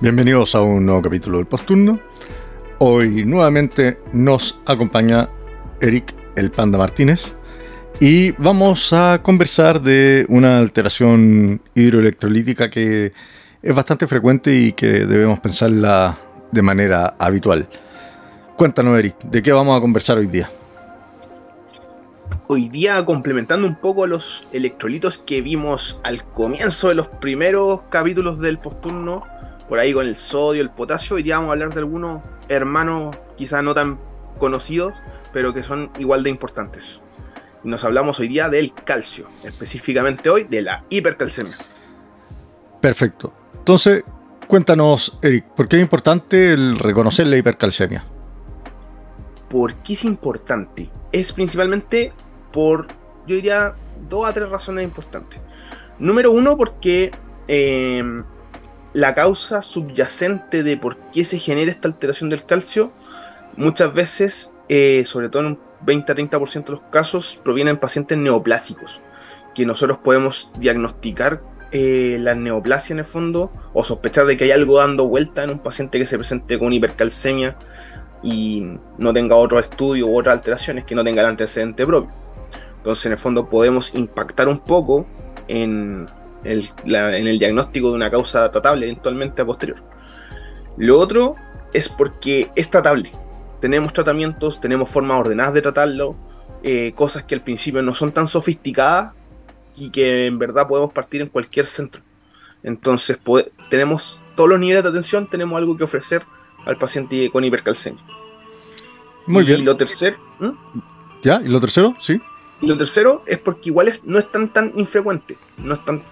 Bienvenidos a un nuevo capítulo del Posturno. Hoy nuevamente nos acompaña Eric el Panda Martínez y vamos a conversar de una alteración hidroelectrolítica que es bastante frecuente y que debemos pensarla de manera habitual. Cuéntanos Eric, ¿de qué vamos a conversar hoy día? Hoy día complementando un poco los electrolitos que vimos al comienzo de los primeros capítulos del Posturno por ahí con el sodio, el potasio. Hoy día vamos a hablar de algunos hermanos quizás no tan conocidos, pero que son igual de importantes. Y nos hablamos hoy día del calcio, específicamente hoy de la hipercalcemia. Perfecto. Entonces, cuéntanos, Eric, ¿por qué es importante el reconocer la hipercalcemia? ¿Por qué es importante? Es principalmente por, yo diría, dos a tres razones importantes. Número uno, porque eh, la causa subyacente de por qué se genera esta alteración del calcio, muchas veces, eh, sobre todo en un 20-30% de los casos, provienen pacientes neoplásicos, que nosotros podemos diagnosticar eh, la neoplasia en el fondo o sospechar de que hay algo dando vuelta en un paciente que se presente con hipercalcemia y no tenga otro estudio u otras alteraciones, que no tenga el antecedente propio. Entonces, en el fondo, podemos impactar un poco en en el diagnóstico de una causa tratable eventualmente a posterior. Lo otro es porque es tratable. Tenemos tratamientos, tenemos formas ordenadas de tratarlo, eh, cosas que al principio no son tan sofisticadas y que en verdad podemos partir en cualquier centro. Entonces tenemos todos los niveles de atención, tenemos algo que ofrecer al paciente con hipercalcemia. Muy bien. Y lo tercero... ¿Ya? ¿Y lo tercero? Sí. Y lo tercero es porque igual no es tan, tan infrecuente. No es tan,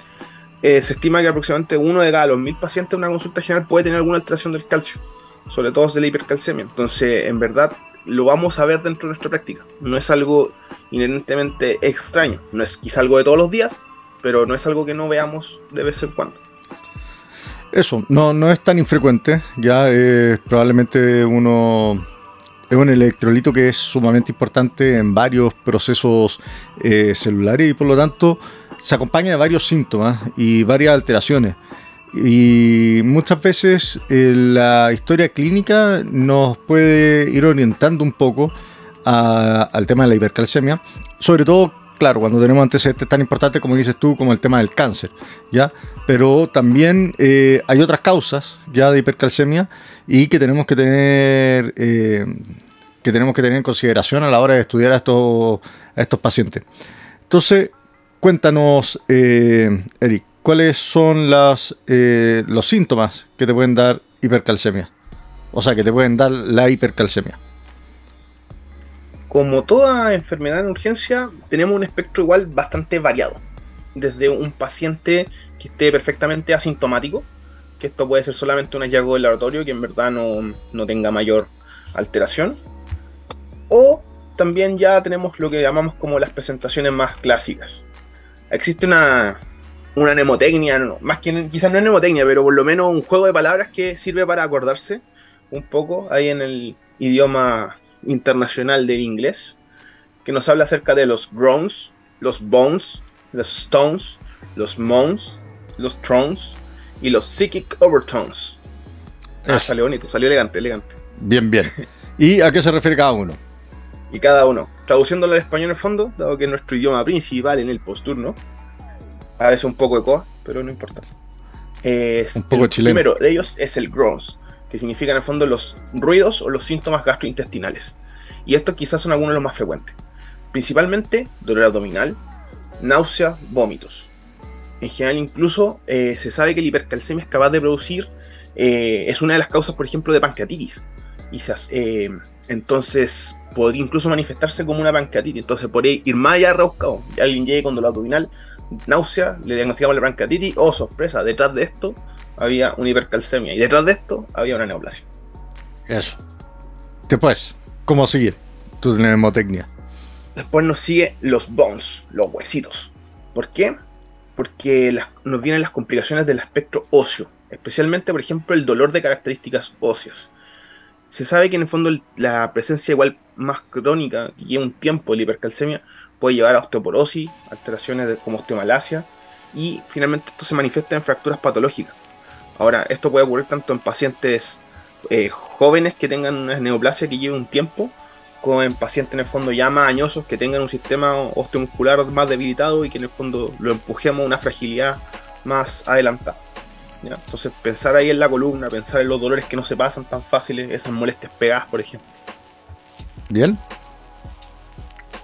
eh, se estima que aproximadamente uno de cada los mil pacientes de una consulta general puede tener alguna alteración del calcio, sobre todo de la hipercalcemia. Entonces, en verdad, lo vamos a ver dentro de nuestra práctica. No es algo inherentemente extraño, no es quizá algo de todos los días, pero no es algo que no veamos de vez en cuando. Eso, no, no es tan infrecuente, ya es probablemente uno es un electrolito que es sumamente importante en varios procesos eh, celulares y por lo tanto se acompaña de varios síntomas y varias alteraciones. Y muchas veces eh, la historia clínica nos puede ir orientando un poco al tema de la hipercalcemia, sobre todo, claro, cuando tenemos antecedentes tan importantes como dices tú, como el tema del cáncer, ¿ya? Pero también eh, hay otras causas ya de hipercalcemia y que tenemos que tener, eh, que tenemos que tener en consideración a la hora de estudiar a estos, a estos pacientes. Entonces, Cuéntanos, Eric, ¿cuáles son eh, los síntomas que te pueden dar hipercalcemia? O sea, que te pueden dar la hipercalcemia. Como toda enfermedad en urgencia, tenemos un espectro igual bastante variado. Desde un paciente que esté perfectamente asintomático, que esto puede ser solamente un hallazgo del laboratorio que en verdad no, no tenga mayor alteración, o también ya tenemos lo que llamamos como las presentaciones más clásicas, existe una, una mnemotecnia, más que quizás no es mnemotecnia, pero por lo menos un juego de palabras que sirve para acordarse un poco ahí en el idioma internacional del inglés, que nos habla acerca de los groans, los bones, los stones, los moans, los thrones y los psychic overtones. Ah, salió bonito, salió elegante, elegante. Bien, bien. ¿Y a qué se refiere cada uno? y cada uno. Traduciéndolo al español en el fondo, dado que es nuestro idioma principal en el posturno, a veces un poco de coa, pero no importa. Es, un poco el chileno. primero de ellos es el groans, que significa en el fondo los ruidos o los síntomas gastrointestinales. Y estos quizás son algunos de los más frecuentes. Principalmente dolor abdominal, náusea, vómitos. En general incluso eh, se sabe que la hipercalcemia es capaz de producir, eh, es una de las causas, por ejemplo, de pancreatitis. Y eh, entonces podría incluso manifestarse como una pancreatitis. Entonces podría ir más allá rebuscado. Alguien llegue con dolor abdominal, náusea, le diagnosticamos la pancreatitis, oh sorpresa, detrás de esto había una hipercalcemia y detrás de esto había una neoplasia. Eso. Después, ¿cómo sigue tu mnemotecnia? Después nos sigue los bones, los huesitos. ¿Por qué? Porque nos vienen las complicaciones del espectro óseo, especialmente, por ejemplo, el dolor de características óseas. Se sabe que en el fondo la presencia igual más crónica, que lleva un tiempo de la hipercalcemia, puede llevar a osteoporosis, alteraciones como osteomalacia, y finalmente esto se manifiesta en fracturas patológicas. Ahora, esto puede ocurrir tanto en pacientes eh, jóvenes que tengan una neoplasia que lleve un tiempo, como en pacientes en el fondo ya más añosos que tengan un sistema osteomuscular más debilitado y que en el fondo lo empujemos a una fragilidad más adelantada. Entonces, pensar ahí en la columna, pensar en los dolores que no se pasan tan fáciles, esas molestias pegadas, por ejemplo. Bien.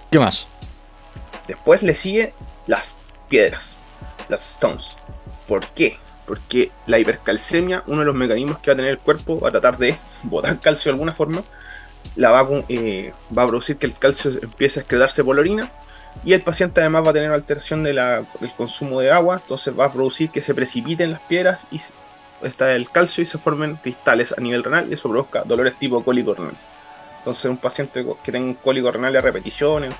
¿Qué más? Después le sigue las piedras, las stones. ¿Por qué? Porque la hipercalcemia, uno de los mecanismos que va a tener el cuerpo, va a tratar de botar calcio de alguna forma, la va, eh, va a producir que el calcio empiece a quedarse por la orina y el paciente además va a tener alteración de la, del consumo de agua, entonces va a producir que se precipiten las piedras y está el calcio y se formen cristales a nivel renal y eso produzca dolores tipo cólico renal. Entonces un paciente que tenga un cólico renal a repeticiones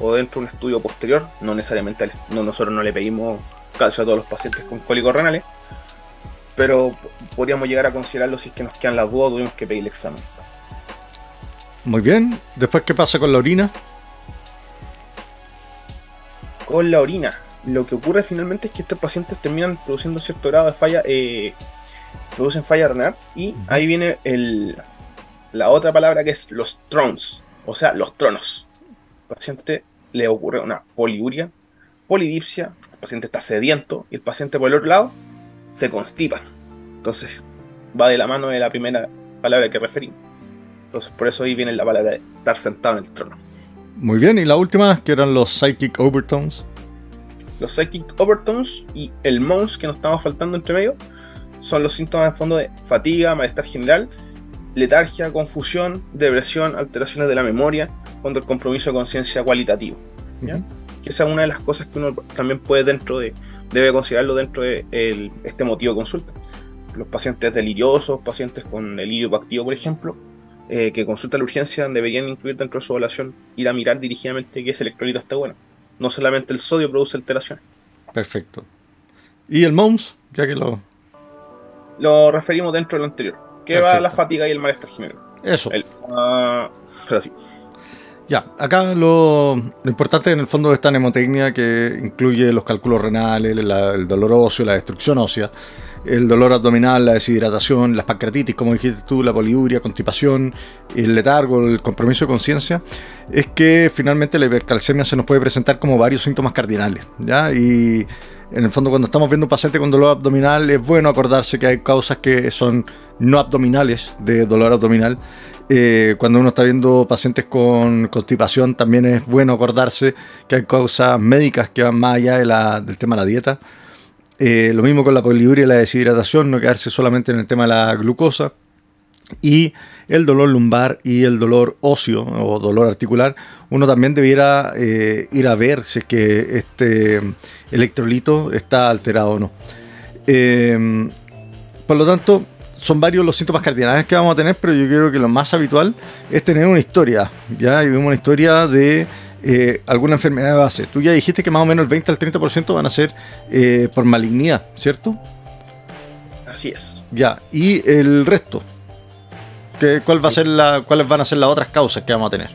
o dentro de un estudio posterior, no necesariamente no, nosotros no le pedimos calcio a todos los pacientes con cólicos renales, pero podríamos llegar a considerarlo si es que nos quedan las dudas, tuvimos que pedir el examen. Muy bien, después qué pasa con la orina? Con la orina, lo que ocurre finalmente es que estos pacientes terminan produciendo cierto grado de falla, eh, producen falla renal y ahí viene el, la otra palabra que es los trons, o sea, los tronos. Paciente le ocurre una poliuria, polidipsia, el paciente está sediento y el paciente por el otro lado se constipa. Entonces va de la mano de la primera palabra que referimos. Entonces por eso ahí viene la palabra de estar sentado en el trono. Muy bien, y la última, que eran los psychic overtones. Los psychic overtones y el mons que nos estaba faltando entre medio son los síntomas de fondo de fatiga, malestar general letargia, confusión, depresión, alteraciones de la memoria, cuando el compromiso de conciencia cualitativo. Que esa es una de las cosas que uno también puede dentro de, debe considerarlo dentro de este motivo de consulta. Los pacientes deliriosos, pacientes con delirio activo, por ejemplo, eh, que consultan la urgencia deberían incluir dentro de su evaluación ir a mirar dirigidamente que ese electrolito esté bueno. No solamente el sodio produce alteraciones. Perfecto. ¿Y el MOMS? Ya que lo... Lo referimos dentro de lo anterior que va la fatiga y el malestar general. Eso. Ah, ya, acá lo, importante en el fondo de esta mnemotecnia que incluye los cálculos renales, el dolor óseo, la destrucción ósea, el dolor abdominal, la deshidratación, las pancreatitis, como dijiste tú, la poliuria, constipación, el letargo, el compromiso de conciencia, es que finalmente la hipercalcemia se nos puede presentar como varios síntomas cardinales, ¿ya? Y en el fondo cuando estamos viendo un paciente con dolor abdominal es bueno acordarse que hay causas que son no abdominales de dolor abdominal. Eh, cuando uno está viendo pacientes con constipación también es bueno acordarse que hay causas médicas que van más allá del tema de la dieta. Eh, lo mismo con la poliuria y la deshidratación, no quedarse solamente en el tema de la glucosa. Y el dolor lumbar y el dolor óseo o dolor articular, uno también debiera eh, ir a ver si es que este electrolito está alterado o no. por lo tanto, son varios los síntomas cardinales que vamos a tener, pero yo creo que lo más habitual es tener una historia, ¿ya? Y una historia de eh, alguna enfermedad de base. Tú ya dijiste que más o menos el 20 al 30% van a ser eh, por malignidad, ¿cierto? Así es. Ya, y el resto. ¿Qué, cuál va a ser la, ¿Cuáles van a ser las otras causas que vamos a tener?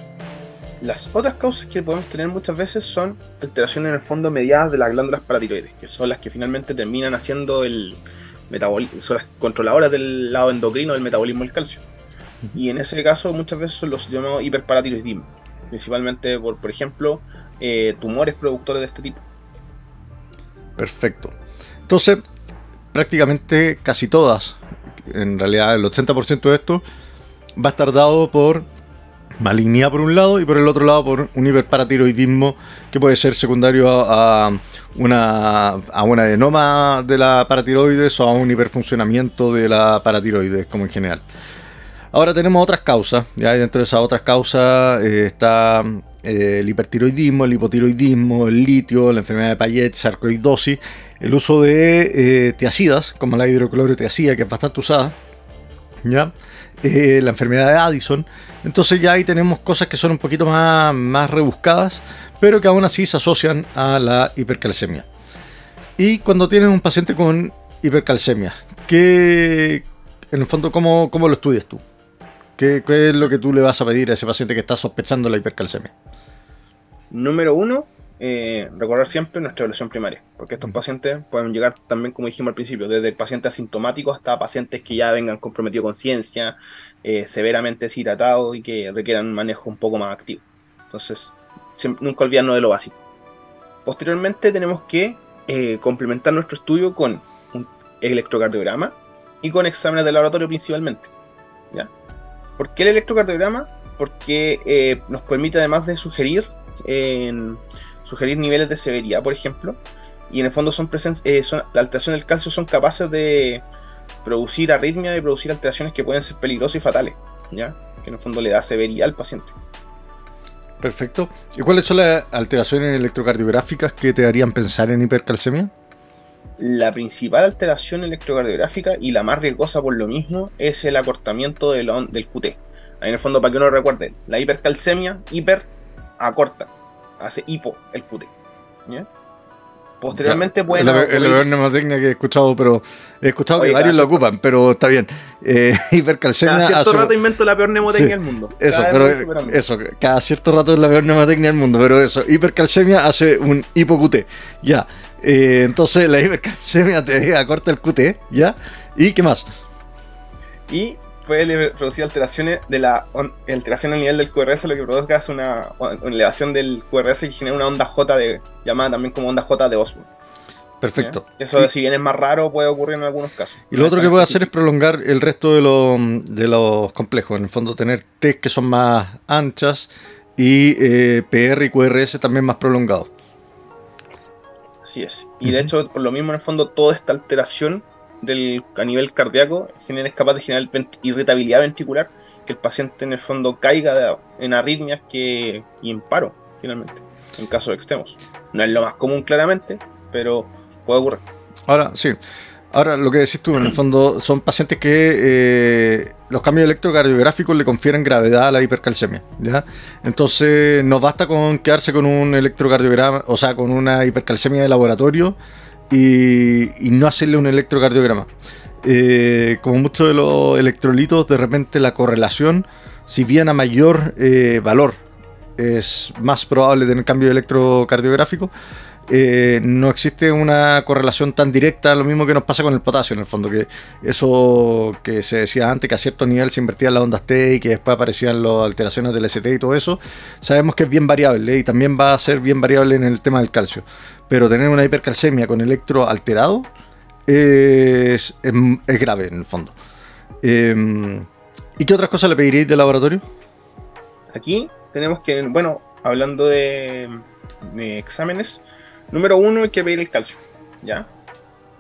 Las otras causas que podemos tener muchas veces son alteraciones en el fondo mediadas de las glándulas paratiroides, que son las que finalmente terminan haciendo el, son las controladoras del lado endocrino del metabolismo del calcio. Y en ese caso muchas veces son los llamados hiperparatiroidismo, principalmente por, por ejemplo, eh, tumores productores de este tipo. Perfecto. Entonces, prácticamente casi todas, en realidad el 80% de esto, va a estar dado por malignidad por un lado y por el otro lado por un hiperparatiroidismo que puede ser secundario a, una, a una adenoma de la paratiroides o a un hiperfuncionamiento de la paratiroides como en general. Ahora tenemos otras causas, ya dentro de esas otras causas eh, está eh, el hipertiroidismo, el hipotiroidismo, el litio, la enfermedad de Payet, sarcoidosis, el uso de eh, tiacidas como la hidroclorotiazida que es bastante usada, ¿ya? Eh, la enfermedad de Addison. Entonces ya ahí tenemos cosas que son un poquito más, más rebuscadas, pero que aún así se asocian a la hipercalcemia. Y cuando tienes un paciente con hipercalcemia, ¿qué, en el fondo, ¿cómo, cómo lo estudias tú? ¿Qué, ¿Qué, es lo que tú le vas a pedir a ese paciente que está sospechando la hipercalcemia? Número uno, eh, recordar siempre nuestra evaluación primaria, porque estos pacientes pueden llegar también, como dijimos al principio, desde pacientes asintomáticos hasta pacientes que ya vengan comprometidos con ciencia, eh, severamente deshidratados y que requieran un manejo un poco más activo. Entonces, siempre, nunca olvidarnos de lo básico. Posteriormente tenemos que eh, complementar nuestro estudio con un electrocardiograma y con exámenes de laboratorio principalmente. ¿ya? ¿Por qué el electrocardiograma? Porque eh, nos permite además de sugerir en sugerir niveles de severidad, por ejemplo, y en el fondo son, eh, son la alteración del calcio son capaces de producir arritmia y producir alteraciones que pueden ser peligrosas y fatales, ¿ya? que en el fondo le da severidad al paciente. Perfecto. ¿Y cuáles son las alteraciones electrocardiográficas que te harían pensar en hipercalcemia? La principal alteración electrocardiográfica y la más riesgosa por lo mismo es el acortamiento del, del QT. Ahí en el fondo, para que uno recuerde, la hipercalcemia, hiper, acorta hace hipo el QT. Posteriormente pueden. Es la, peor mnemotecnia que he escuchado, pero he escuchado que varios lo ocupan, pero está bien. Eh, hipercalcemia. Cada cierto rato invento la peor mnemotecnia del mundo. Eso, pero eso, cada cierto rato es la peor mnemotecnia del mundo, pero eso. Hipercalcemia hace un hipo-QT. Ya. Eh, entonces la hipercalcemia te acorta el QT, ¿ya? ¿Y qué más? Y puede producir alteraciones de la alteración a nivel del QRS, lo que provoca es una, elevación del QRS y genera una onda J de, llamada también como onda J de Osmo. Perfecto. Eso, si bien es más raro, puede ocurrir en algunos casos. Y lo otro que puede hacer es prolongar el resto de, de los complejos. En el fondo, tener T que son más anchas y eh, PR y QRS también más prolongados. Así es. Y de hecho, por lo mismo, en el fondo, toda esta alteración del, a nivel cardíaco es capaz de generar irritabilidad ventricular, que el paciente en el fondo caiga en arritmias que, y en paro, finalmente, en casos extremos. No es lo más común claramente, pero puede ocurrir. Ahora, sí. Ahora, lo que decís tú, en el fondo, son pacientes que eh, los cambios electrocardiográficos le confieren gravedad a la hipercalcemia, ¿ya? Entonces, no basta con quedarse con un electrocardiograma, o sea, con una hipercalcemia de laboratorio y, no hacerle un electrocardiograma. Eh, como muchos de los electrolitos, de repente la correlación, si bien a mayor eh, valor es más probable tener cambio electrocardiográfico, eh, no existe una correlación tan directa, lo mismo que nos pasa con el potasio en el fondo, que eso que se decía antes, que a cierto nivel se invertían las ondas T y que después aparecían las alteraciones del ST y todo eso, sabemos que es bien variable y también va a ser bien variable en el tema del calcio. Pero tener una hipercalcemia con electro alterado es, grave en el fondo. Em, ¿Y qué otras cosas le pediréis de laboratorio? Aquí tenemos que, bueno, hablando de exámenes, Número uno, hay que pedir el calcio. ¿Ya?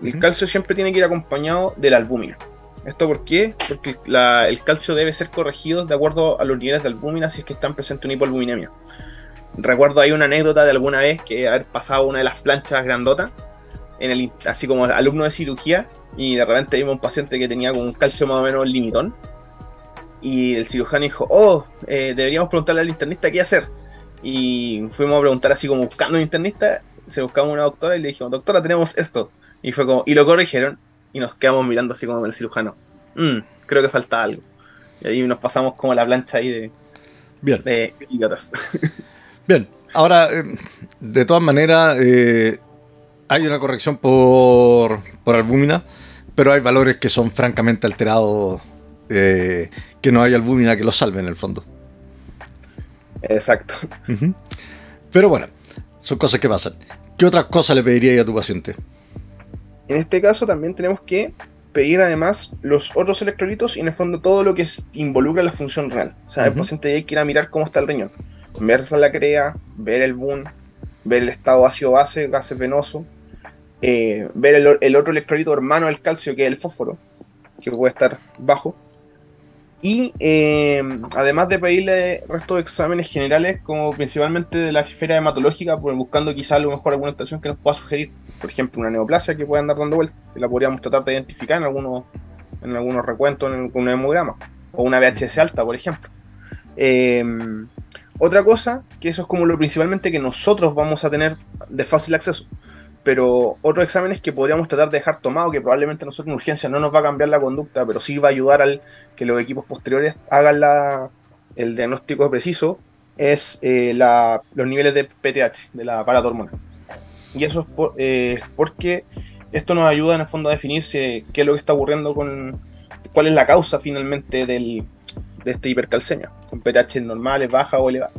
El calcio siempre tiene que ir acompañado de la albúmina. ¿Esto por qué? Porque el calcio debe ser corregido de acuerdo a los niveles de albúmina si es que están presentes una hipoalbuminemia. Recuerdo hay una anécdota de alguna vez que haber pasado una de las planchas grandotas, en el, así como alumno de cirugía, y de repente vimos un paciente que tenía con un calcio más o menos limitón. Y el cirujano dijo, oh, eh, deberíamos preguntarle al internista qué hacer. Y fuimos a preguntar así como buscando un internista se buscamos una doctora y le dijimos, doctora, tenemos esto. Y fue como, y lo corrigieron y nos quedamos mirando así como el cirujano. Mm, creo que falta algo. Y ahí nos pasamos como la plancha ahí de, Bien. de idiotas. Bien, ahora, eh, de todas maneras, eh, hay una corrección por, por albúmina, pero hay valores que son francamente alterados, eh, que no hay albúmina que los salve en el fondo. Exacto. Pero bueno, son cosas que pasan. ¿Qué otra cosa le pediría a tu paciente? En este caso también tenemos que pedir además los otros electrolitos y en el fondo todo lo que involucra la función renal. O sea, el paciente hay que ir a mirar cómo está el riñón. Ver la crea, ver el BUN, ver el estado ácido-base, gases venoso, eh, ver el, el, otro electrolito hermano del calcio, que es el fósforo, que puede estar bajo, y eh, además de pedirle resto de exámenes generales, como principalmente de la esfera hematológica, pues buscando quizá a lo mejor alguna estación que nos pueda sugerir, por ejemplo, una neoplasia que pueda andar dando vueltas, que la podríamos tratar de identificar en algunos, en algunos recuentos, en algún hemograma. o una VHS alta, por ejemplo. Em, otra cosa, que eso es como lo principalmente que nosotros vamos a tener de fácil acceso. Pero otros exámenes que podríamos tratar de dejar tomado, que probablemente nosotros en urgencia no nos va a cambiar la conducta, pero sí va a ayudar al que los equipos posteriores hagan la, el diagnóstico preciso, es eh, los niveles de PTH, de la aparato hormonal. Y eso es eh, porque esto nos ayuda en el fondo a definir qué es lo que está ocurriendo con cuál es la causa finalmente del, de esta hipercalcemia, con pH normales, baja o elevada.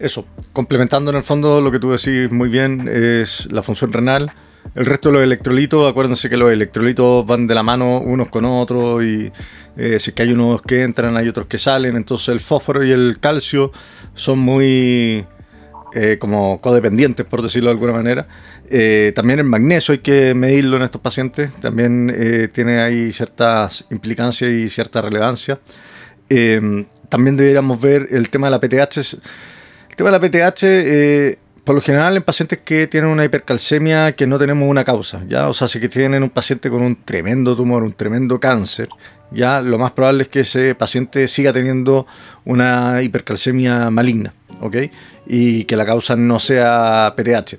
Eso, complementando en el fondo lo que tú decís muy bien, es la función renal. El resto de los electrolitos, acuérdense que los electrolitos van de la mano unos con otros y eh, si que hay unos que entran, hay otros que salen. Entonces el fósforo y el calcio son muy eh, como codependientes, por decirlo de alguna manera. Eh, también el magnesio hay que medirlo en estos pacientes, también tiene ahí ciertas implicancias y cierta relevancia. Em, también deberíamos ver el tema de la PTH. Tema de la PTH, eh, por lo general en pacientes que tienen una hipercalcemia que no tenemos una causa, ¿ya? O sea, si que tienen un paciente con un tremendo tumor, un tremendo cáncer, ya lo más probable es que ese paciente siga teniendo una hipercalcemia maligna, ¿ok? Y que la causa no sea PTH.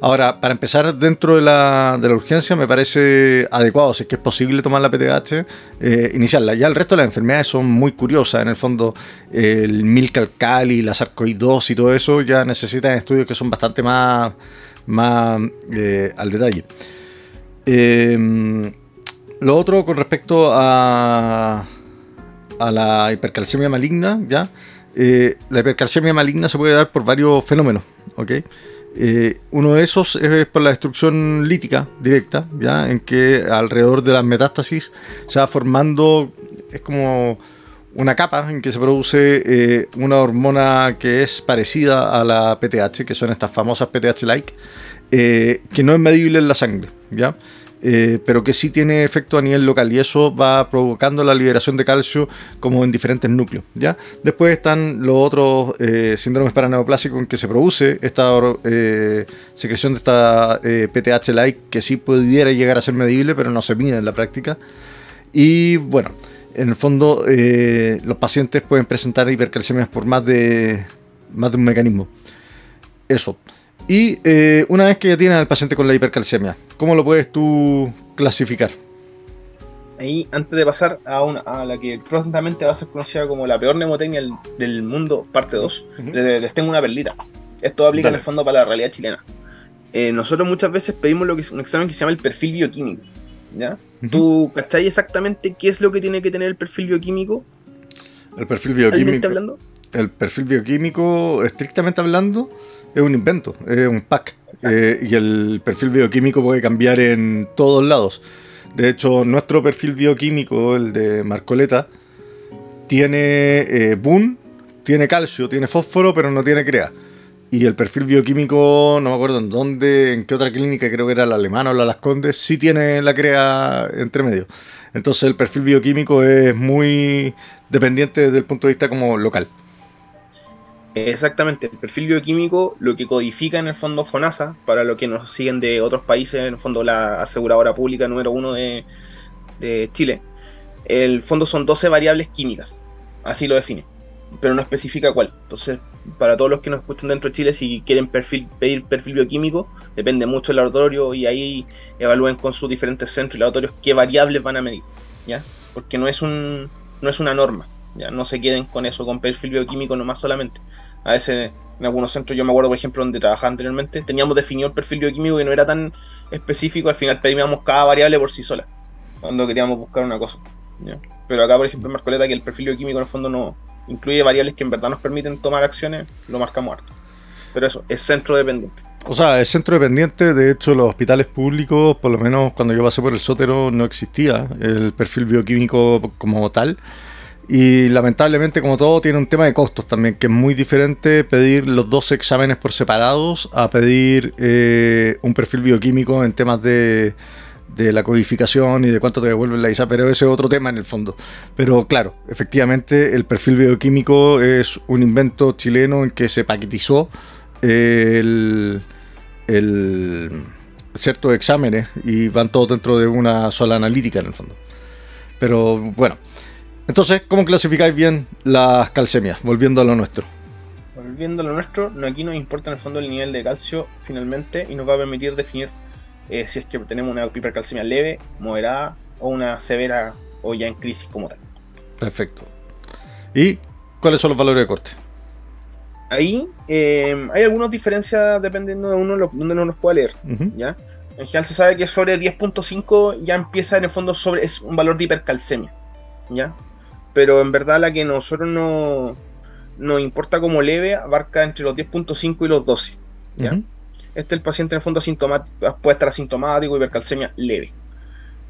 Ahora, para empezar dentro de la, urgencia, me parece adecuado, si es que es posible tomar la PTH, eh, iniciarla. Ya el resto de las enfermedades son muy curiosas. En el fondo, el milcalcali, la sarcoidosis y todo eso ya necesitan estudios que son bastante más, más eh, al detalle. Em, lo otro con respecto a, a la hipercalcemia maligna, ¿ya? Eh, la hipercalcemia maligna se puede dar por varios fenómenos, ¿ok? Eh, uno de esos es por la destrucción lítica directa, ¿ya? en que alrededor de las metástasis se va formando, es como una capa en que se produce eh, una hormona que es parecida a la PTH, que son estas famosas PTH-like, eh, que no es medible en la sangre. ¿ya? Eh, pero que sí tiene efecto a nivel local y eso va provocando la liberación de calcio como en diferentes núcleos. ¿ya? Después están los otros eh, síndromes paraneoplásicos en que se produce esta eh, secreción de esta PTH-like que sí pudiera llegar a ser medible, pero no se mide en la práctica. Y bueno, en el fondo los pacientes pueden presentar hipercalcemias por más de, más de un mecanismo. Eso. Y eh, una vez que ya tienes al paciente con la hipercalcemia, ¿cómo lo puedes tú clasificar? Ahí, antes de pasar a, una, a la que prontamente va a ser conocida como la peor mnemotecnia del, mundo, parte 2, les, tengo una perlita. Esto aplica en el fondo para la realidad chilena. Eh, nosotros muchas veces pedimos lo que es un examen que se llama el perfil bioquímico. ¿ya? ¿Tú cachai exactamente qué es lo que tiene que tener el perfil bioquímico? El perfil bioquímico. está hablando? El perfil bioquímico, estrictamente hablando, es un invento, es un pack. Eh, y el perfil bioquímico puede cambiar en todos lados. De hecho, nuestro perfil bioquímico, el de Marcoleta, tiene eh, boom, tiene calcio, tiene fósforo, pero no tiene crea. Y el perfil bioquímico, no me acuerdo en dónde, en qué otra clínica, creo que era la alemana o la Las Condes, sí tiene la crea entre medio. Entonces el perfil bioquímico es muy dependiente desde el punto de vista como local. Exactamente, el perfil bioquímico lo que codifica en el fondo FONASA, para lo que nos siguen de otros países, en el fondo la aseguradora pública número uno de, Chile, el fondo son 12 variables químicas, así lo define, pero no especifica cuál. Entonces, para todos los que nos escuchan dentro de Chile, si quieren perfil, pedir perfil bioquímico, depende mucho del laboratorio y ahí evalúen con sus diferentes centros y laboratorios qué variables van a medir, ¿ya? Porque no es, un, no es una norma, ya no se queden con eso, con perfil bioquímico nomás solamente a veces en algunos centros, yo me acuerdo, por ejemplo, donde trabajaba anteriormente, teníamos definido el perfil bioquímico que no era tan específico, al final pedíamos cada variable por sí sola, cuando queríamos buscar una cosa. Pero acá, por ejemplo, en Marcoleta, que el perfil bioquímico en el fondo no incluye variables que en verdad nos permiten tomar acciones, lo marcamos harto. Pero eso, es centro dependiente. O sea, es centro dependiente, de hecho los hospitales públicos, por lo menos cuando yo pasé por el sótero, no existía el perfil bioquímico como tal. Y lamentablemente, como todo, tiene un tema de costos también, que es muy diferente pedir los dos exámenes por separados a pedir eh, un perfil bioquímico en temas de, de, la codificación y de cuánto te devuelve la ISA, pero ese es otro tema en el fondo. Pero claro, efectivamente, el perfil bioquímico es un invento chileno en que se paquetizó eh, el, el ciertos exámenes y van todos dentro de una sola analítica en el fondo. Pero bueno. Entonces, ¿cómo clasificáis bien las calcemias? Volviendo a lo nuestro. Volviendo a lo nuestro, aquí nos importa en el fondo el nivel de calcio finalmente y nos va a permitir definir eh, si es que tenemos una hipercalcemia leve, moderada o una severa o ya en crisis como tal. Perfecto. ¿Y cuáles son los valores de corte? Ahí eh, hay algunas diferencias dependiendo de uno donde uno los pueda leer. ¿ya? En general se sabe que sobre 10.5 ya empieza en el fondo sobre es un valor de hipercalcemia. ¿ya? Pero en verdad la que nosotros no nos importa como leve abarca entre los 10.5 y los 12. ¿ya? Este el paciente en el fondo asintomático, puede estar asintomático, hipercalcemia leve.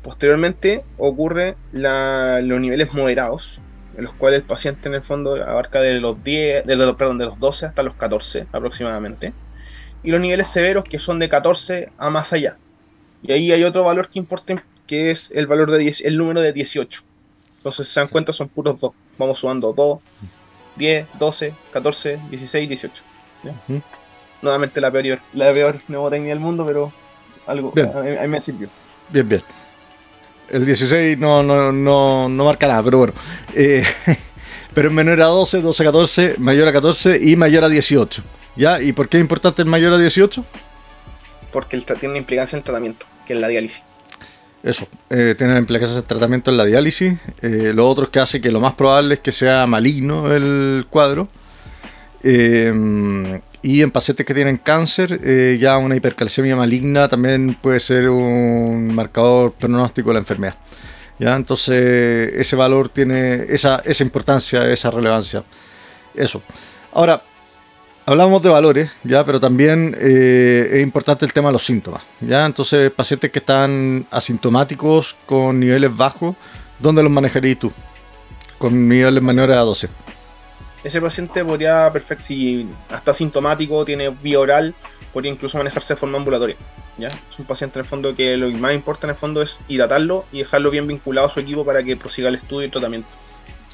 Posteriormente ocurre los niveles moderados, en los cuales el paciente en el fondo abarca de los 10, de los, perdón, de los 12 hasta los 14 aproximadamente. Y los niveles severos que son de 14 a más allá. Y ahí hay otro valor que importa, que es el valor de 10, el número de 18. Entonces, si se dan cuenta, son puros 2. Vamos sumando 2, 10, 12, 14, 16, 18. Nuevamente la peor, la peor del mundo, pero algo a, mí me sirvió. Bien, bien. El 16 no, no, no, no marca nada, pero bueno. Eh, pero menor a 12, 12 a 14, mayor a 14 y mayor a 18. ¿Ya? ¿Y por qué es importante el mayor a 18? Porque el tiene una implicancia en el tratamiento, que es la diálisis. Eso, eh, implicancias en el tratamiento en la diálisis. Eh, lo otro es que hace que lo más probable es que sea maligno el cuadro. Eh, y en pacientes que tienen cáncer, eh, ya una hipercalcemia maligna también puede ser un marcador pronóstico de la enfermedad. ¿ya? Entonces, ese valor tiene esa, esa importancia, esa relevancia. Eso. Ahora, hablamos de valores, ya, pero también eh, es importante el tema de los síntomas. ¿ya? Entonces, pacientes que están asintomáticos con niveles bajos, ¿dónde los manejarías tú? Con niveles menores a 12 ese paciente podría, perfecto, si hasta sintomático, tiene vía oral, podría incluso manejarse de forma ambulatoria. ¿ya? Es un paciente en el fondo que lo que más importa en el fondo es hidratarlo y dejarlo bien vinculado a su equipo para que prosiga el estudio y el tratamiento.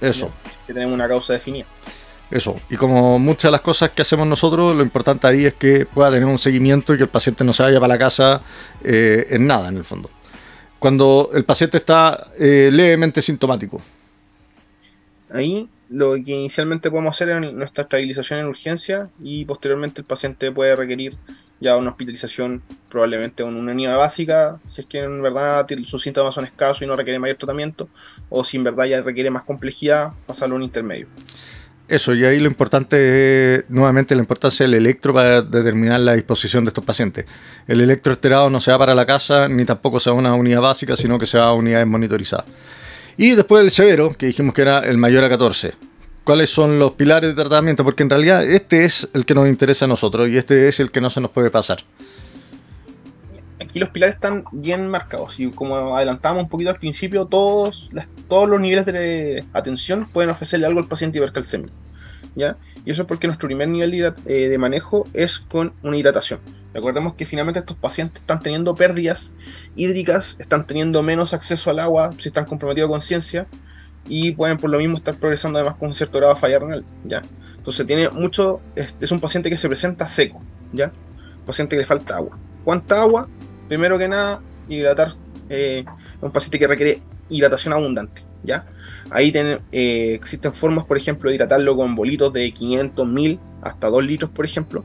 Eso. Que tenemos una causa definida. Eso. Y como muchas de las cosas que hacemos nosotros, lo importante ahí es que pueda tener un seguimiento y que el paciente no se vaya para la casa eh, en nada, en el fondo. Cuando el paciente está eh, levemente sintomático. Ahí lo que inicialmente podemos hacer es nuestra estabilización en urgencia y posteriormente el paciente puede requerir ya una hospitalización probablemente en una unidad básica, si es que en verdad sus síntomas son escasos y no requiere mayor tratamiento, o si en verdad ya requiere más complejidad, pasarlo a un intermedio. Eso, y ahí lo importante es, nuevamente, la importancia del electro para determinar la disposición de estos pacientes. El electro esterado no se va para la casa, ni tampoco se va a una unidad básica, sino que se va a unidades monitorizadas. Y después el severo, que dijimos que era el mayor a 14. ¿Cuáles son los pilares de tratamiento? Porque en realidad este es el que nos interesa a nosotros y este es el que no se nos puede pasar. Aquí los pilares están bien marcados y como adelantamos un poquito al principio, todos, los niveles de atención pueden ofrecerle algo al paciente hipercalcémico. ¿ya? Y eso es porque nuestro primer nivel de, eh, de manejo es con una hidratación. Recordemos que finalmente estos pacientes están teniendo pérdidas hídricas, están teniendo menos acceso al agua si están comprometidos a conciencia y pueden por lo mismo estar progresando además con un cierto grado de falla renal, ¿ya? Entonces tiene mucho, es, un paciente que se presenta seco, ¿ya? Paciente que le falta agua. ¿Cuánta agua? Primero que nada, hidratar, eh, un paciente que requiere hidratación abundante, ¿ya? Ahí eh, existen formas, por ejemplo, de hidratarlo con bolitos de 500, 1000 hasta 2 litros, por ejemplo,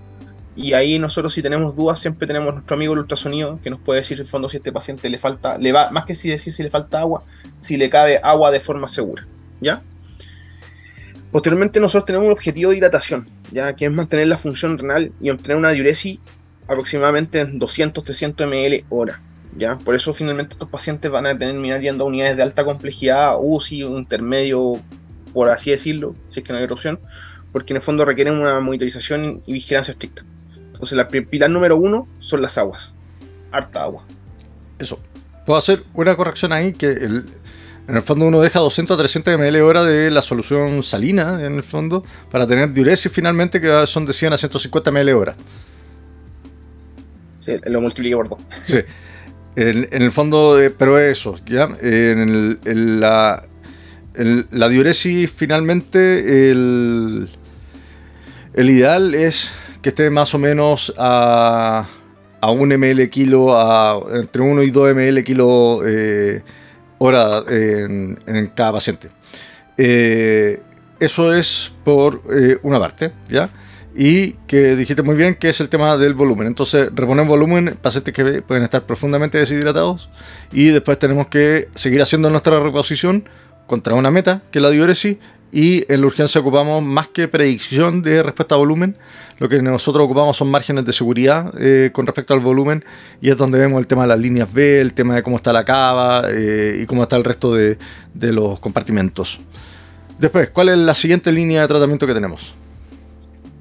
y ahí nosotros si tenemos dudas siempre tenemos nuestro amigo el ultrasonido que nos puede decir en el fondo si este paciente le falta, le va, más que si decir si le falta agua, si le cabe agua de forma segura. ¿Ya? Posteriormente nosotros tenemos un objetivo de hidratación, ya que es mantener la función renal y obtener una diuresis aproximadamente en 200-300 ml hora. ¿ya? Por eso finalmente estos pacientes van a terminar yendo a unidades de alta complejidad, UCI, intermedio, por así decirlo, si es que no hay otra opción, porque en el fondo requieren una monitorización y vigilancia estricta. Entonces, la pilar número uno son las aguas. Harta agua. Eso. Puedo hacer una corrección ahí que en el fondo uno deja 200 a 300 ml hora de la solución salina, en el fondo, para tener diuresis finalmente, que son de 100 a 150 ml hora. Sí, lo multipliqué por dos. Sí. En, el fondo, eh, pero eso, ¿ya? En, la, diuresis finalmente, el, el ideal es que esté más o menos a, a 1 ml kilo, entre 1 y 2 ml kilo eh, hora en, cada paciente. Eh, eso es por eh, una parte, ¿ya? Y que dijiste muy bien que es el tema del volumen. Entonces, reponer volumen, pacientes que pueden estar profundamente deshidratados y después tenemos que seguir haciendo nuestra reposición contra una meta, que es la diuresis, y en la urgencia ocupamos más que predicción de respuesta a volumen, lo que nosotros ocupamos son márgenes de seguridad eh, con respecto al volumen y es donde vemos el tema de las líneas B, el tema de cómo está la cava eh, y cómo está el resto de, los compartimentos. Después, ¿cuál es la siguiente línea de tratamiento que tenemos?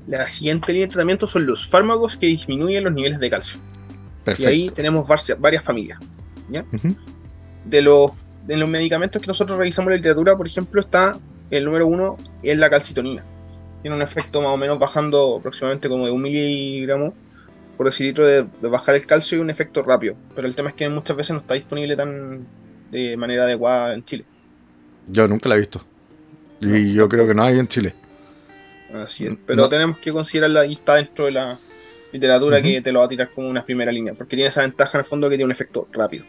La siguiente línea de tratamiento son los fármacos que disminuyen los niveles de calcio. Perfecto. Y ahí tenemos varias, familias. de, los, de los medicamentos que nosotros revisamos en la literatura, por ejemplo, está el número uno es la calcitonina. Tiene un efecto más o menos bajando aproximadamente como de un miligramo por decilitro de, de bajar el calcio y un efecto rápido. Pero el tema es que muchas veces no está disponible tan de manera adecuada en Chile. Yo nunca la he visto. Y yo creo que no hay en Chile. Así es. Pero tenemos que considerarla y está dentro de la literatura que te lo va a tirar como una primera línea. Porque tiene esa ventaja en el fondo que tiene un efecto rápido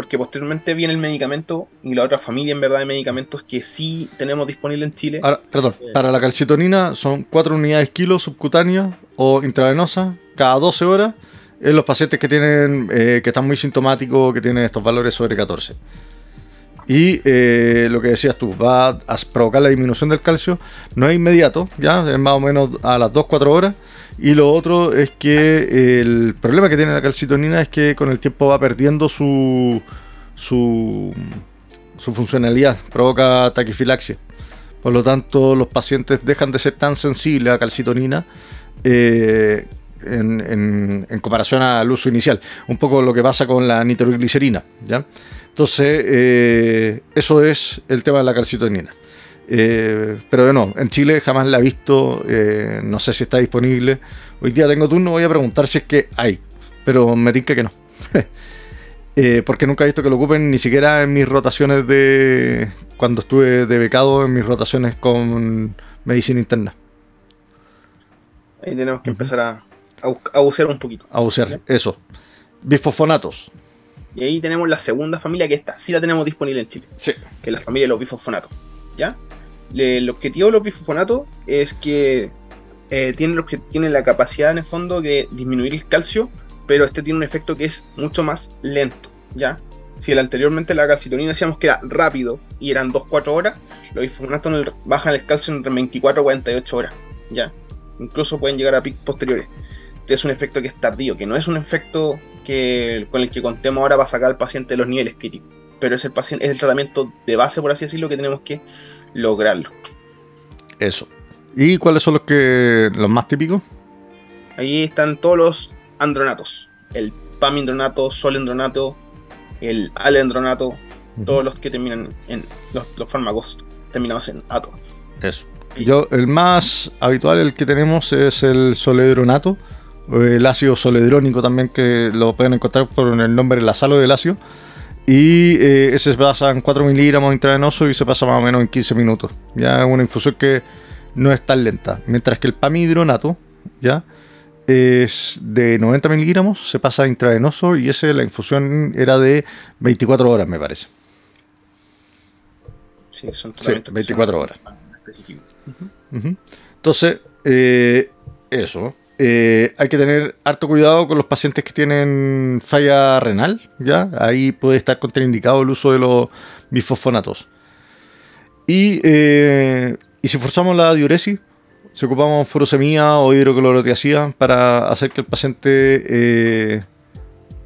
porque posteriormente viene el medicamento y la otra familia en verdad de medicamentos que sí tenemos disponible en Chile. perdón, eh. para la calcitonina son 4 unidades kilo subcutáneas o intravenosa cada 12 horas en los pacientes que tienen eh, que están muy sintomáticos, que tienen estos valores sobre 14. Y eh, lo que decías tú, va a provocar la disminución del calcio, no es inmediato, ya es más o menos a las 2-4 horas. Y lo otro es que el problema que tiene la calcitonina es que con el tiempo va perdiendo su, su, funcionalidad, provoca taquifilaxia. Por lo tanto, los pacientes dejan de ser tan sensibles a calcitonina eh, en, en, comparación al uso inicial. Un poco lo que pasa con la nitroglicerina. ¿ya? Entonces, eh, eso es el tema de la calcitonina. Eh, pero no, en Chile jamás la he visto, eh, no sé si está disponible. Hoy día tengo turno, voy a preguntar si es que hay, pero me tinca que no. porque nunca he visto que lo ocupen ni siquiera en mis rotaciones de. cuando estuve de becado, en mis rotaciones con medicina interna. Ahí tenemos que empezar a, a, un poquito. A bucear, eso. Bifosfonatos. Y ahí tenemos la segunda familia que esta sí la tenemos disponible en Chile. Sí. Que es la familia de los bifosfonatos. ¿Ya? el objetivo de los bifosfonatos es que eh, tienen, tienen la capacidad en el fondo de disminuir el calcio, pero este tiene un efecto que es mucho más lento. ¿Ya? Si el anteriormente la calcitonina decíamos que era rápido y eran 2-4 horas, los bifosfonatos bajan el calcio entre 24 y 48 horas. ¿Ya? Incluso pueden llegar a picos posteriores. Este es un efecto que es tardío, que no es un efecto que, con el que contemos ahora para sacar al paciente de los niveles críticos. Pero es el, paciente, es el tratamiento de base, por así decirlo, que tenemos que lograrlo. Eso. ¿Y cuáles son los que los más típicos? Ahí están todos los andronatos. El pamindronato, solendronato, el alendronato, todos los que terminan en los, fármacos terminados en ato. Eso. Yo, el más habitual, el que tenemos es el soledronato, el ácido soledrónico también, que lo pueden encontrar por el nombre la salo del ácido. Y eh, ese se pasa en 4 miligramos intravenoso y se pasa más o menos en 15 minutos. Ya es una infusión que no es tan lenta. Mientras que el pamidronato, ya es de 90 miligramos, se pasa intravenoso y ese la infusión era de 24 horas, me parece. Sí, son 24 horas. Entonces, eh, eso. Eh, hay que tener harto cuidado con los pacientes que tienen falla renal, ¿ya? Ahí puede estar contraindicado el uso de los bifosfonatos. Y, eh, y si forzamos la diuresis, si ocupamos furosemía o hidroclorotiazida para hacer que el paciente eh,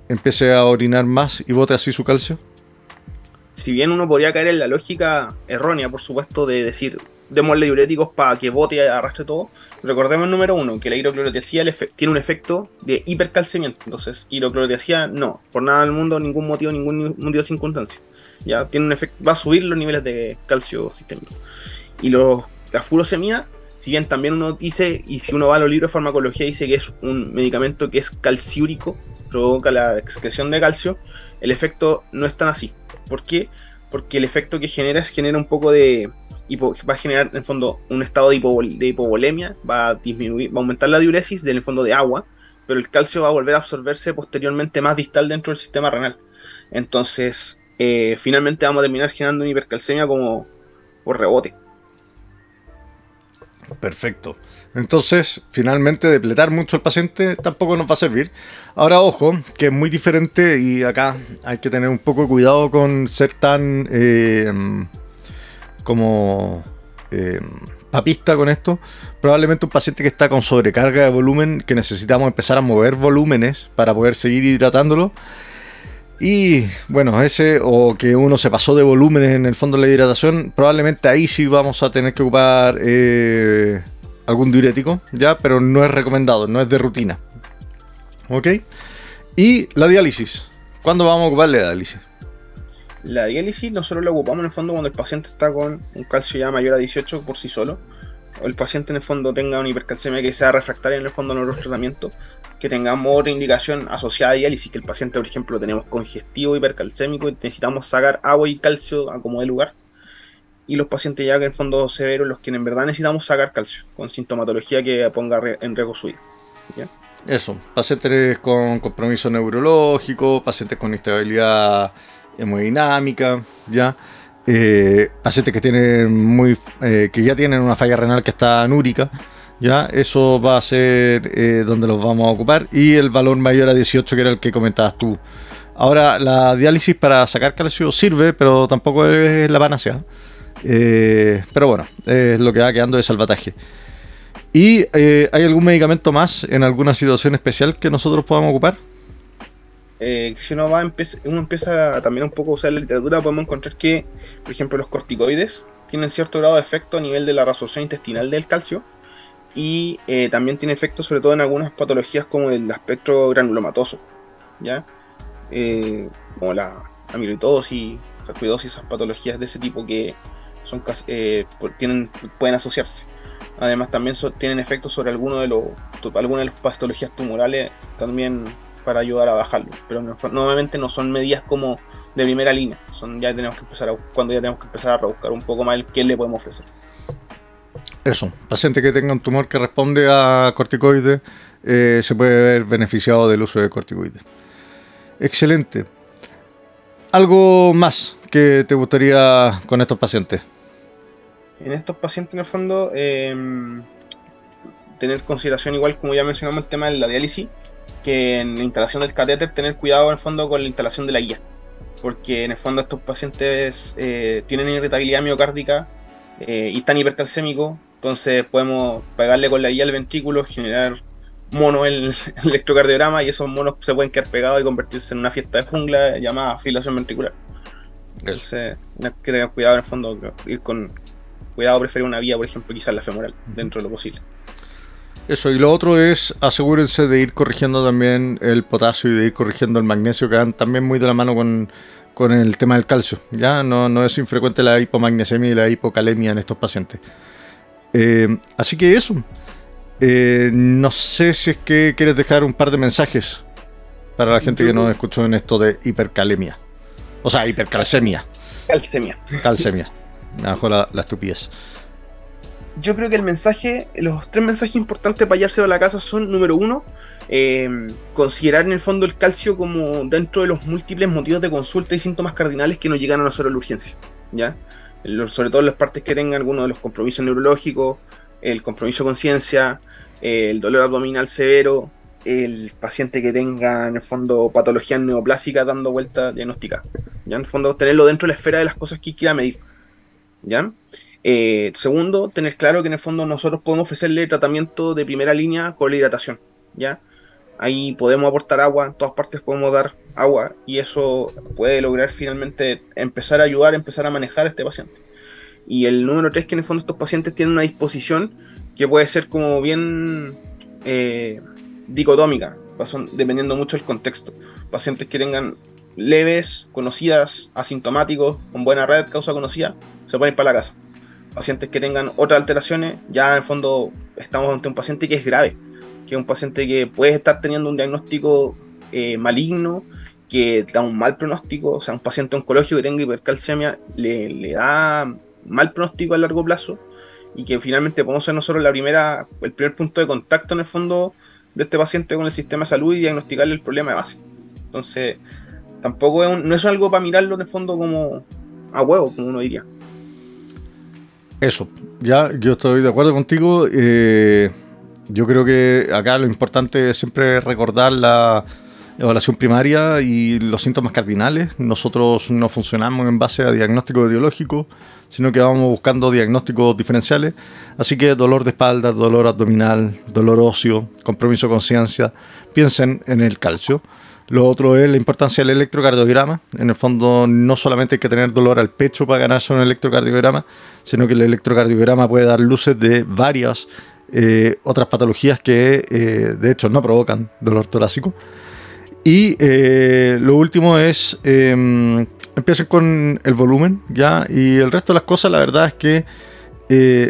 empiece a orinar más y bote así su calcio. Si bien uno podría caer en la lógica errónea, por supuesto, de decir, démosle diuréticos para que bote y arrastre todo, Recordemos número uno, que la hidroclorotiazida tiene un efecto de hipercalciamiento. Entonces, hidroclorotiazida no, por nada del mundo, ningún motivo, ningún motivo de circunstancia. Ya tiene un efecto, va a subir los niveles de calcio sistémico. Y los, la furosemida, si bien también uno dice, y si uno va a los libros de farmacología, dice que es un medicamento que es calciúrico, provoca la excreción de calcio, el efecto no es tan así. ¿Por qué? Porque el efecto que genera es genera un poco de va a generar en el fondo un estado de, hipovolemia, va a disminuir, va a aumentar la diuresis del fondo de agua, pero el calcio va a volver a absorberse posteriormente más distal dentro del sistema renal. Entonces, eh, finalmente vamos a terminar generando una hipercalcemia como por rebote. Perfecto. Entonces, finalmente, depletar mucho al paciente tampoco nos va a servir. Ahora, ojo, que es muy diferente y acá hay que tener un poco de cuidado con ser tan eh, como eh, papista con esto. Probablemente un paciente que está con sobrecarga de volumen, que necesitamos empezar a mover volúmenes para poder seguir hidratándolo. Y bueno, ese o que uno se pasó de volúmenes en el fondo de la hidratación, probablemente ahí sí vamos a tener que ocupar eh, algún diurético, ya, pero no es recomendado, no es de rutina. ¿Ok? Y la diálisis. ¿Cuándo vamos a ocupar la diálisis? La diálisis nosotros la ocupamos en el fondo cuando el paciente está con un calcio ya mayor a 18 por sí solo. O el paciente en el fondo tenga una hipercalcemia que sea refractaria en el fondo de nuestro tratamiento. Que tengamos otra indicación asociada a diálisis, que el paciente, por ejemplo, tenemos congestivo hipercalcémico y necesitamos sacar agua y calcio a como de lugar y los pacientes ya que en fondo severos, los que en verdad necesitamos sacar calcio, con sintomatología que ponga en riesgo su vida. Eso, pacientes con compromiso neurológico, pacientes con instabilidad hemodinámica, ¿ya? Eh, pacientes que tienen muy eh, que ya tienen una falla renal que está anúrica, ¿ya? Eso va a ser eh, donde los vamos a ocupar. Y el valor mayor a 18, que era el que comentabas tú. Ahora, la diálisis para sacar calcio sirve, pero tampoco es la panacea. Pero bueno, es lo que va quedando de salvataje. ¿Y hay algún medicamento más en alguna situación especial que nosotros podamos ocupar? Eh, si uno, va uno empieza también un poco a usar la literatura, podemos encontrar que, por ejemplo, los corticoides tienen cierto grado de efecto a nivel de la resorción intestinal del calcio y también tiene efecto sobre todo en algunas patologías como el aspecto granulomatoso, ¿ya? como la amiloidosis, sarcoidosis, esas patologías de ese tipo que son eh, tienen, pueden asociarse. Además también tienen efectos sobre alguno de los, algunas de las patologías tumorales también para ayudar a bajarlo. Pero normalmente no son medidas como de primera línea. Son ya tenemos que empezar a, cuando ya tenemos que empezar a rebuscar un poco más el qué le podemos ofrecer. Eso, paciente que tenga un tumor que responde a corticoides eh, se puede ver beneficiado del uso de corticoides. Excelente. ¿Algo más que te gustaría con estos pacientes? en estos pacientes en el fondo em, tener consideración igual como ya mencionamos el tema de la diálisis que en la instalación del catéter tener cuidado en el fondo con la instalación de la guía. Porque en el fondo estos pacientes eh, tienen irritabilidad miocárdica eh, y están hipercalcémicos entonces podemos pegarle con la guía al ventrículo generar mono el, el electrocardiograma y esos monos se pueden quedar pegados y convertirse en una fiesta de jungla llamada fibrilación ventricular. Entonces hay que tener cuidado en el fondo ir con, cuidado preferir una vía, por ejemplo, quizás la femoral, dentro de lo posible. Eso, y lo otro es asegúrense de ir corrigiendo también el potasio y de ir corrigiendo el magnesio, que van también muy de la mano con, el tema del calcio. Ya no, no es infrecuente la hipomagnesemia y la hipocalemia en estos pacientes. Eh, así que eso. Eh, no sé si es que quieres dejar un par de mensajes para la gente que nos escuchó en esto de hipercalemia. O sea, hipercalcemia. Calcemia. Calcemia. Me bajó la, estupidez. Yo creo que el mensaje, los tres mensajes importantes para hallarse a la casa son, número uno, eh, considerar en el fondo el calcio como dentro de los múltiples motivos de consulta y síntomas cardinales que nos llegan a nosotros a la urgencia. ¿ya? Sobre todo las partes que tengan alguno de los compromisos neurológicos, el compromiso con conciencia, el dolor abdominal severo, el paciente que tenga en el fondo patologías neoplásicas dando vuelta diagnóstica. Ya en el fondo tenerlo dentro de la esfera de las cosas que quiera medir. ¿ya? Eh, segundo, tener claro que en el fondo nosotros podemos ofrecerle tratamiento de primera línea con la hidratación, ¿ya? Ahí podemos aportar agua, en todas partes podemos dar agua y eso puede lograr finalmente empezar a ayudar, empezar a manejar a este paciente. Y el número tres, que en el fondo estos pacientes tienen una disposición que puede ser como bien eh, dicotómica, dependiendo mucho del contexto. Pacientes que tengan leves, conocidas, asintomáticos, con buena red, causa conocida, se ir para la casa. Pacientes que tengan otras alteraciones, ya en el fondo estamos ante un paciente que es grave, que es un paciente que puede estar teniendo un diagnóstico eh, maligno, que da un mal pronóstico, o sea, un paciente oncológico que tenga hipercalcemia le, le da mal pronóstico a largo plazo y que finalmente podemos ser nosotros la primera, el primer punto de contacto en el fondo de este paciente con el sistema de salud y diagnosticarle el problema de base. Entonces, tampoco es no es algo para mirarlo en el fondo como a huevo, como uno diría. Eso, ya yo estoy de acuerdo contigo. Eh, yo creo que acá lo importante es siempre recordar la evaluación primaria y los síntomas cardinales. Nosotros no funcionamos en base a diagnóstico etiológico, sino que vamos buscando diagnósticos diferenciales. Así que dolor de espalda, dolor abdominal, dolor óseo, compromiso conciencia, piensen en el calcio. Lo otro es la importancia del electrocardiograma. En el fondo, no solamente hay que tener dolor al pecho para ganarse un electrocardiograma, sino que el electrocardiograma puede dar luces de varias eh, otras patologías que, eh, de hecho, no provocan dolor torácico. Y eh, lo último es, em, empiecen con el volumen, ¿ya? Y el resto de las cosas, la verdad es que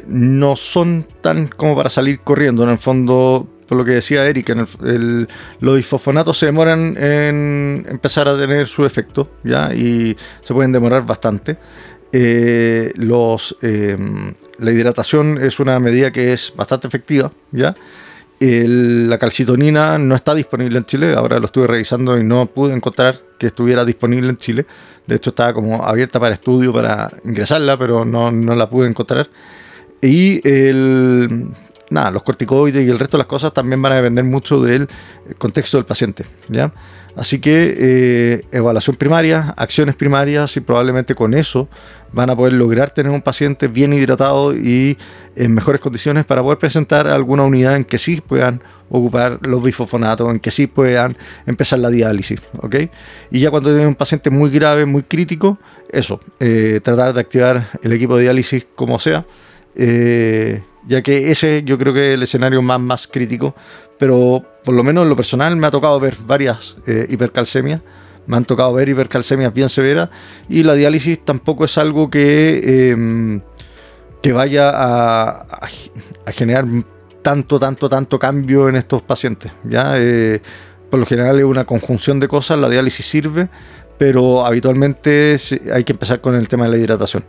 no son tan como para salir corriendo. En el fondo, por lo que decía Eric, los isfosfonatos se demoran en empezar a tener su efecto, ¿ya? Y se pueden demorar bastante. Eh, eh, la hidratación es una medida que es bastante efectiva, ¿ya? la calcitonina no está disponible en Chile, ahora lo estuve revisando y no pude encontrar que estuviera disponible en Chile. De hecho, estaba como abierta para estudio para ingresarla, pero no, no la pude encontrar. Y el, nada, los corticoides y el resto de las cosas también van a depender mucho del contexto del paciente. ¿ya? Así que eh, evaluación primaria, acciones primarias y probablemente con eso van a poder lograr tener un paciente bien hidratado y en mejores condiciones para poder presentar alguna unidad en que sí puedan ocupar los bifosfonatos, en que sí puedan empezar la diálisis. Y ya cuando tienen un paciente muy grave, muy crítico, eso, eh, tratar de activar el equipo de diálisis como sea. Eh, ya que ese yo creo que es el escenario más, más crítico, pero por lo menos en lo personal me ha tocado ver varias eh, hipercalcemias, me han tocado ver hipercalcemias bien severas y la diálisis tampoco es algo que, em, que vaya a, generar tanto, tanto, tanto cambio en estos pacientes. ¿ya? Eh, por lo general es una conjunción de cosas, la diálisis sirve, pero habitualmente hay que empezar con el tema de la hidratación.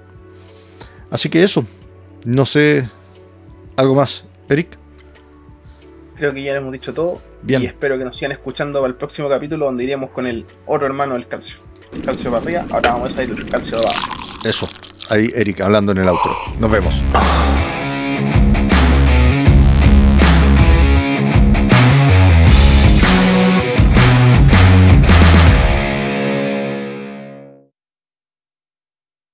Así que eso, no sé ¿Algo más, Eric? Creo que ya hemos dicho todo. Bien. Y espero que nos sigan escuchando para el próximo capítulo donde iremos con el otro hermano del calcio. El calcio para arriba, ahora vamos a ir el calcio de abajo. Eso. Ahí Eric hablando en el auto. Nos vemos.